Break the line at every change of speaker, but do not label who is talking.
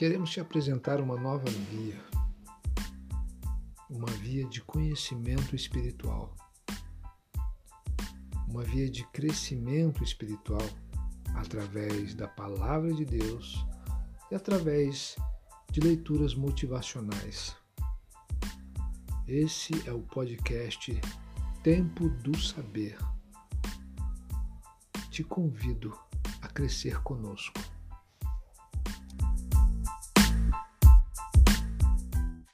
Queremos te apresentar uma nova via, uma via de conhecimento espiritual, uma via de crescimento espiritual através da palavra de Deus e através de leituras motivacionais. Esse é o podcast Tempo do Saber. Te convido a crescer conosco.